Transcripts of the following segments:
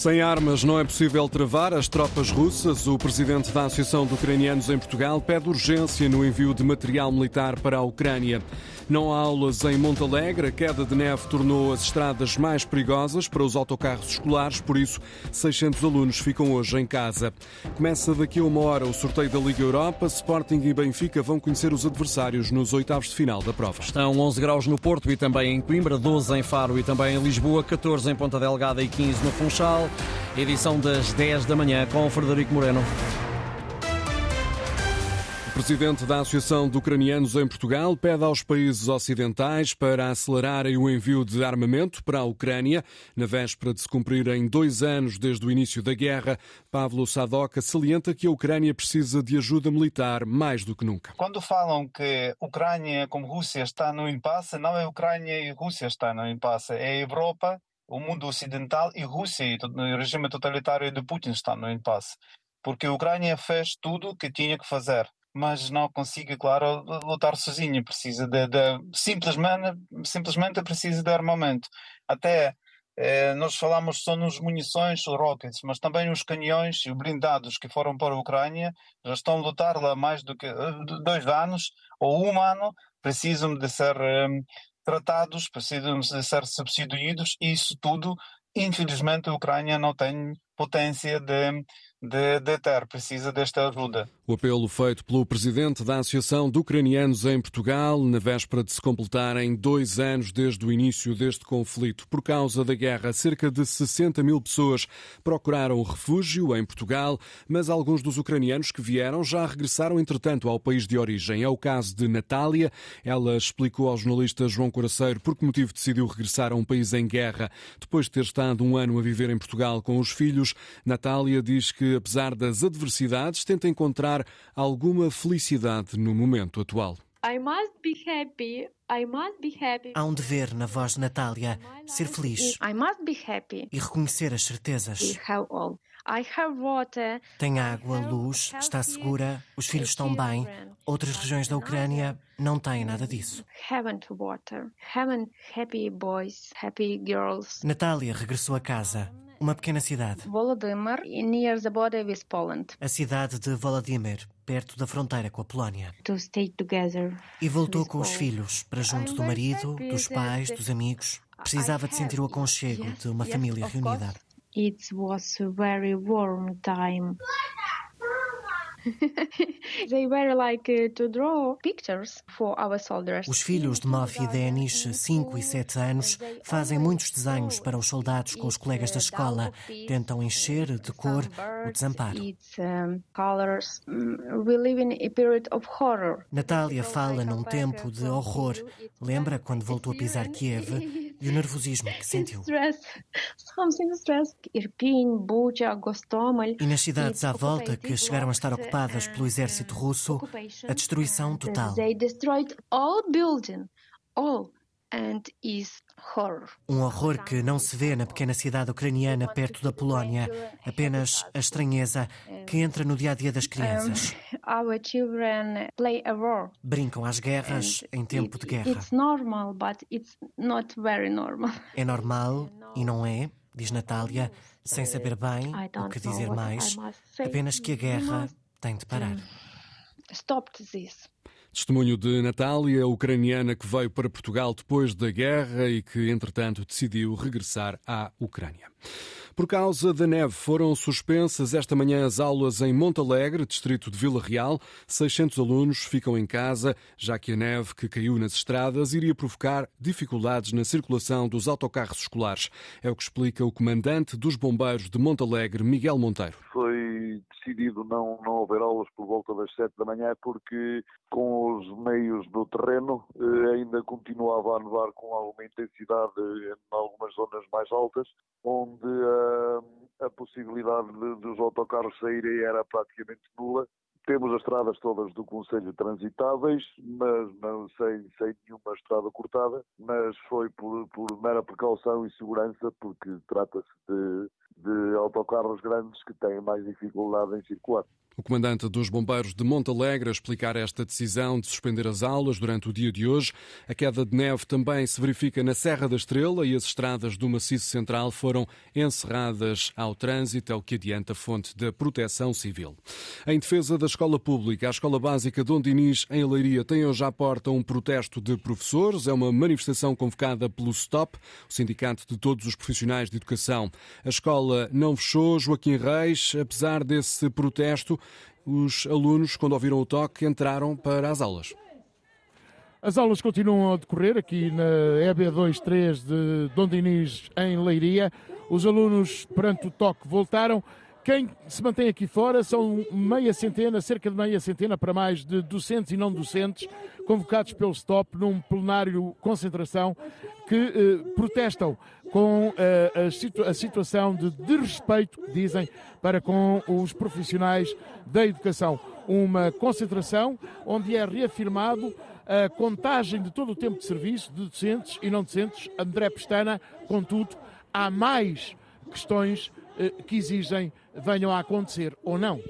Sem armas não é possível travar as tropas russas. O presidente da Associação de Ucranianos em Portugal pede urgência no envio de material militar para a Ucrânia. Não há aulas em Montalegre. A queda de neve tornou as estradas mais perigosas para os autocarros escolares, por isso 600 alunos ficam hoje em casa. Começa daqui a uma hora o sorteio da Liga Europa. Sporting e Benfica vão conhecer os adversários nos oitavos de final da prova. Estão 11 graus no Porto e também em Coimbra, 12 em Faro e também em Lisboa, 14 em Ponta Delgada e 15 no Funchal edição das 10 da manhã com o Frederico Moreno. O presidente da Associação de Ucranianos em Portugal pede aos países ocidentais para acelerarem o envio de armamento para a Ucrânia. Na véspera de se cumprirem dois anos desde o início da guerra, Pavlo Sadoka salienta que a Ucrânia precisa de ajuda militar mais do que nunca. Quando falam que a Ucrânia como Rússia está no impasse, não é a Ucrânia e a Rússia está no impasse, é a Europa o mundo ocidental e Rússia e o regime totalitário de Putin estão no impasse. Porque a Ucrânia fez tudo o que tinha que fazer, mas não consegue, claro, lutar sozinha. Precisa de, de simplesmente, simplesmente precisa de armamento. Até eh, nós falamos só nos munições, rockets, mas também os canhões e os blindados que foram para a Ucrânia já estão a lutar lá mais do que dois anos ou um ano, precisam de ser eh, tratados, precisam ser substituídos e isso tudo, infelizmente, a Ucrânia não tem potência de de, de ter, precisa desta ajuda. O apelo feito pelo presidente da Associação de Ucranianos em Portugal, na véspera de se completarem dois anos desde o início deste conflito. Por causa da guerra, cerca de 60 mil pessoas procuraram refúgio em Portugal, mas alguns dos ucranianos que vieram já regressaram, entretanto, ao país de origem. É o caso de Natália. Ela explicou ao jornalista João Coraceiro por que motivo decidiu regressar a um país em guerra. Depois de ter estado um ano a viver em Portugal com os filhos, Natália diz que apesar das adversidades, tenta encontrar alguma felicidade no momento atual. Há um dever na voz de Natália ser feliz e reconhecer as certezas. Tem água, luz, está segura, os filhos estão bem. Outras regiões da Ucrânia não têm nada disso. Natália regressou a casa uma pequena cidade. Volodymyr, near the border with Poland. A cidade de Volodymyr, perto da fronteira com a Polónia. To stay together. E voltou com os filhos, para junto do marido, dos pais, dos amigos. Precisava de sentir o aconchego de uma família reunida. It was a very warm time. Os filhos de Mofi e Denis, 5 e 7 anos, fazem muitos desenhos para os soldados com os colegas da escola. Tentam encher de cor o desamparo. Natália fala num tempo de horror. Lembra quando voltou a pisar Kiev e o nervosismo que sentiu. E nas cidades à volta que chegaram a estar ocupadas pelo exército russo, a destruição total. Um horror que não se vê na pequena cidade ucraniana perto da Polónia, apenas a estranheza que entra no dia a dia das crianças. Brincam às guerras em tempo de guerra. É normal e não é, diz Natália, sem saber bem o que dizer mais, apenas que a guerra tem de parar. Stop this. Testemunho de Natália, ucraniana que veio para Portugal depois da guerra e que, entretanto, decidiu regressar à Ucrânia. Por causa da neve, foram suspensas esta manhã as aulas em Montalegre, distrito de Vila Real. 600 alunos ficam em casa, já que a neve que caiu nas estradas iria provocar dificuldades na circulação dos autocarros escolares. É o que explica o comandante dos bombeiros de Montalegre, Miguel Monteiro. Foi decidido não, não haver aulas por volta das 7 da manhã porque com os meios do terreno eh, ainda continuava a nevar com alguma intensidade em algumas zonas mais altas, onde possibilidade de, dos autocarros saírem era praticamente nula. Temos as estradas todas do Conselho transitáveis, mas não sem, sem nenhuma estrada cortada, mas foi por, por mera precaução e segurança, porque trata-se de, de autocarros grandes que têm mais dificuldade em circular. O comandante dos bombeiros de Montalegre a explicar esta decisão de suspender as aulas durante o dia de hoje. A queda de neve também se verifica na Serra da Estrela e as estradas do maciço central foram encerradas ao trânsito, é o que adianta a fonte da Proteção Civil. Em defesa da escola pública, a Escola Básica Dom Dinis, em Leiria, tem hoje à porta um protesto de professores. É uma manifestação convocada pelo STOP, o Sindicato de Todos os Profissionais de Educação. A escola não fechou, Joaquim Reis, apesar desse protesto, os alunos, quando ouviram o toque, entraram para as aulas. As aulas continuam a decorrer aqui na EB23 de Dom em Leiria. Os alunos, perante o toque, voltaram. Quem se mantém aqui fora são meia centena, cerca de meia centena para mais de docentes e não docentes, convocados pelo STOP num plenário concentração que eh, protestam com eh, a, situ a, situação de desrespeito, dizem, para com os profissionais da educação. Uma concentração onde é reafirmado a contagem de todo o tempo de serviço de docentes e não docentes. André Pestana, contudo, há mais questões que exigem venham a acontecer ou não.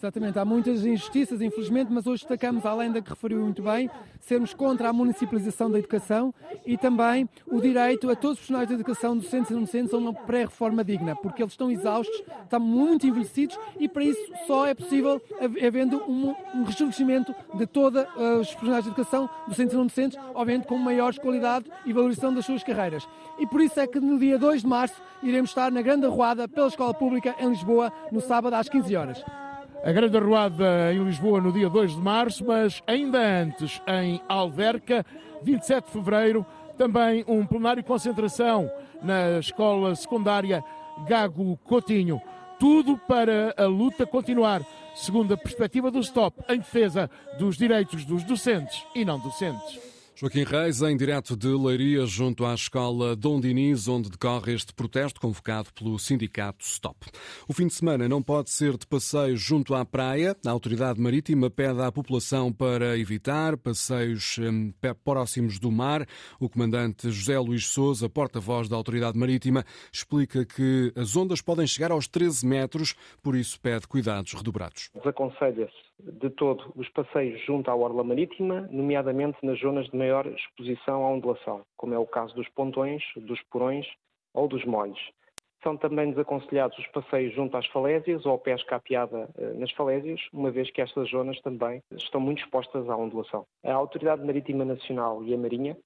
Exatamente, há muitas injustiças, infelizmente, mas hoje destacamos, além da que referiu muito bem, sermos contra a municipalização da educação e também o direito a todos os profissionais da educação, docentes e não docentes, a uma pré-reforma digna, porque eles estão exaustos, estão muito envelhecidos e para isso só é possível havendo um, um rejuvenescimento de todos uh, os profissionais de educação, docentes e não docentes, obviamente com maior qualidade e valorização das suas carreiras. E por isso é que no dia 2 de março iremos estar na grande arruada pela Escola Pública em Lisboa, no sábado às 15 horas a grande arruada em Lisboa no dia 2 de março, mas ainda antes em Alverca, 27 de fevereiro, também um plenário de concentração na escola secundária Gago Coutinho. Tudo para a luta continuar, segundo a perspectiva do STOP, em defesa dos direitos dos docentes e não docentes. Joaquim Reis, em direto de Leiria, junto à escola Dom Diniz, onde decorre este protesto convocado pelo sindicato Stop. O fim de semana não pode ser de passeio junto à praia. A autoridade marítima pede à população para evitar passeios hum, próximos do mar. O comandante José Luís Souza, porta-voz da autoridade marítima, explica que as ondas podem chegar aos 13 metros, por isso pede cuidados redobrados. Desaconselha-se de todo os passeios junto à orla marítima, nomeadamente nas zonas de maior exposição à ondulação, como é o caso dos pontões, dos porões ou dos molhos. São também desaconselhados os passeios junto às falésias ou pesca apiada eh, nas falésias, uma vez que estas zonas também estão muito expostas à ondulação. A Autoridade Marítima Nacional e a Marinha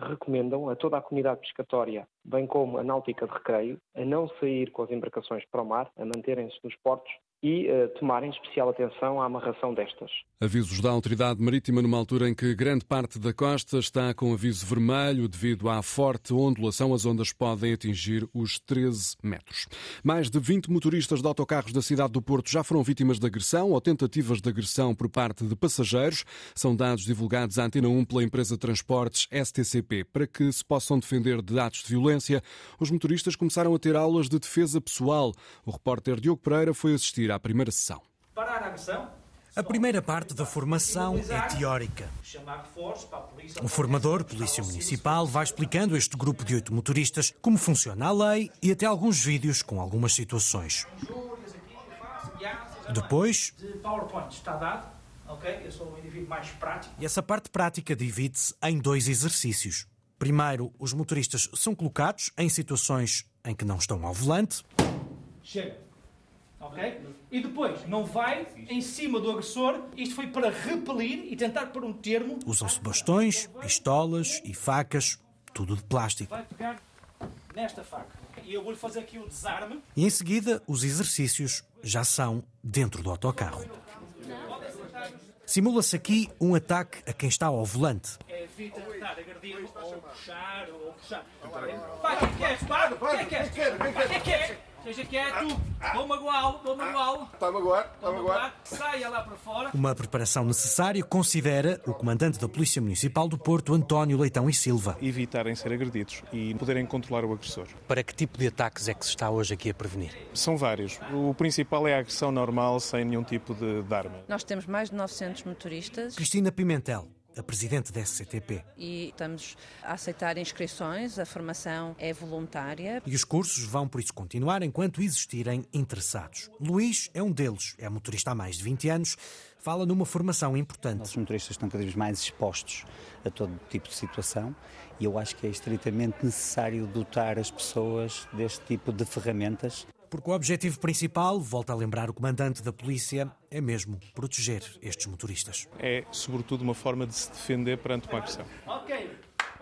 recomendam a toda a comunidade pescatória, bem como a náutica de recreio, a não sair com as embarcações para o mar, a manterem-se nos portos e uh, tomarem especial atenção à amarração destas. Avisos da Autoridade Marítima numa altura em que grande parte da costa está com aviso vermelho devido à forte ondulação, as ondas podem atingir os 13 metros. Mais de 20 motoristas de autocarros da cidade do Porto já foram vítimas de agressão ou tentativas de agressão por parte de passageiros. São dados divulgados à Antena 1 pela empresa de transportes STCP. Para que se possam defender de atos de violência, os motoristas começaram a ter aulas de defesa pessoal. O repórter Diogo Pereira foi assistir à primeira sessão. Parar a agressão. A primeira parte da formação é teórica. O formador, Polícia Municipal, vai explicando a este grupo de oito motoristas como funciona a lei e até alguns vídeos com algumas situações. Depois. Está dado. Eu sou indivíduo mais prático. E essa parte prática divide-se em dois exercícios. Primeiro, os motoristas são colocados em situações em que não estão ao volante. Chega ok? E depois não vai em cima do agressor. Isto foi para repelir e tentar pôr um termo. Usam-se bastões, pistolas e facas, tudo de plástico. Vai pegar nesta faca e eu vou-lhe fazer aqui o desarme. E em seguida, os exercícios já são dentro do autocarro. Simula-se aqui um ataque a quem está ao volante. Evita estar agredido ou puxar ou puxar. Vai, o que é que queres? Para! O que é que queres? Seja quieto, vou magoá-lo, vou magoá-lo. Está a magoar, está a magoar. Saia lá para fora. Uma preparação necessária, considera o comandante da Polícia Municipal do Porto, António Leitão e Silva. Evitarem ser agredidos e poderem controlar o agressor. Para que tipo de ataques é que se está hoje aqui a prevenir? São vários. O principal é a agressão normal, sem nenhum tipo de, de arma. Nós temos mais de 900 motoristas. Cristina Pimentel a presidente da SCTP. E estamos a aceitar inscrições, a formação é voluntária. E os cursos vão por isso continuar enquanto existirem interessados. Luís é um deles, é motorista há mais de 20 anos, fala numa formação importante. Os motoristas estão cada vez mais expostos a todo tipo de situação e eu acho que é estritamente necessário dotar as pessoas deste tipo de ferramentas porque o objetivo principal, volta a lembrar o comandante da polícia, é mesmo proteger estes motoristas. É, sobretudo, uma forma de se defender perante uma agressão. Ok.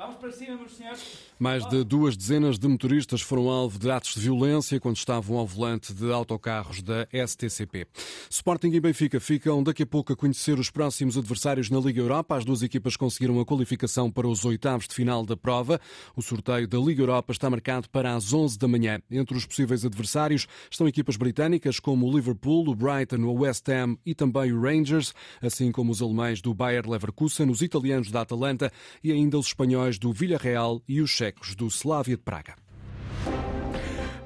Vamos para cima, meus senhores. Mais de duas dezenas de motoristas foram alvo de atos de violência quando estavam ao volante de autocarros da STCP. Sporting e Benfica ficam daqui a pouco a conhecer os próximos adversários na Liga Europa. As duas equipas conseguiram a qualificação para os oitavos de final da prova. O sorteio da Liga Europa está marcado para as 11 da manhã. Entre os possíveis adversários estão equipas britânicas como o Liverpool, o Brighton, o West Ham e também o Rangers, assim como os alemães do Bayer Leverkusen, os italianos da Atalanta e ainda os espanhóis do Villarreal e os checos do Slavia de Praga.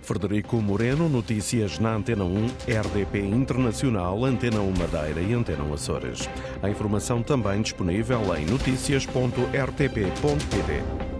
Frederico Moreno, notícias na Antena 1, RDP Internacional, Antena 1 Madeira e Antena 1 Açores. A informação também disponível em notícias.rtp.pt.